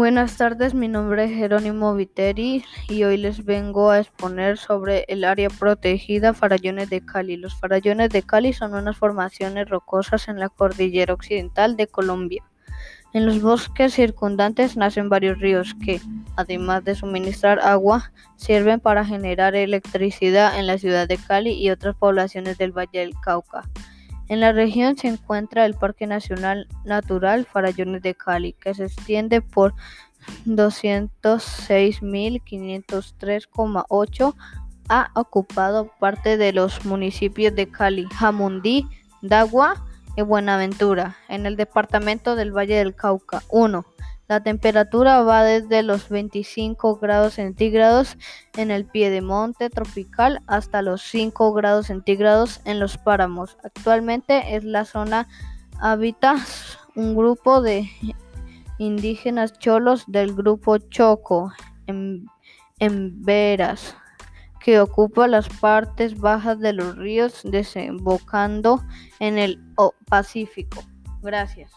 Buenas tardes, mi nombre es Jerónimo Viteri y hoy les vengo a exponer sobre el área protegida Farallones de Cali. Los farallones de Cali son unas formaciones rocosas en la cordillera occidental de Colombia. En los bosques circundantes nacen varios ríos que, además de suministrar agua, sirven para generar electricidad en la ciudad de Cali y otras poblaciones del Valle del Cauca. En la región se encuentra el Parque Nacional Natural Farallones de Cali, que se extiende por 206.503,8 ha ocupado parte de los municipios de Cali, Jamundí, Dagua y Buenaventura, en el departamento del Valle del Cauca. 1. La temperatura va desde los 25 grados centígrados en el piedemonte tropical hasta los 5 grados centígrados en los páramos. Actualmente es la zona habita un grupo de indígenas cholos del grupo Choco en, en Veras que ocupa las partes bajas de los ríos desembocando en el Pacífico. Gracias.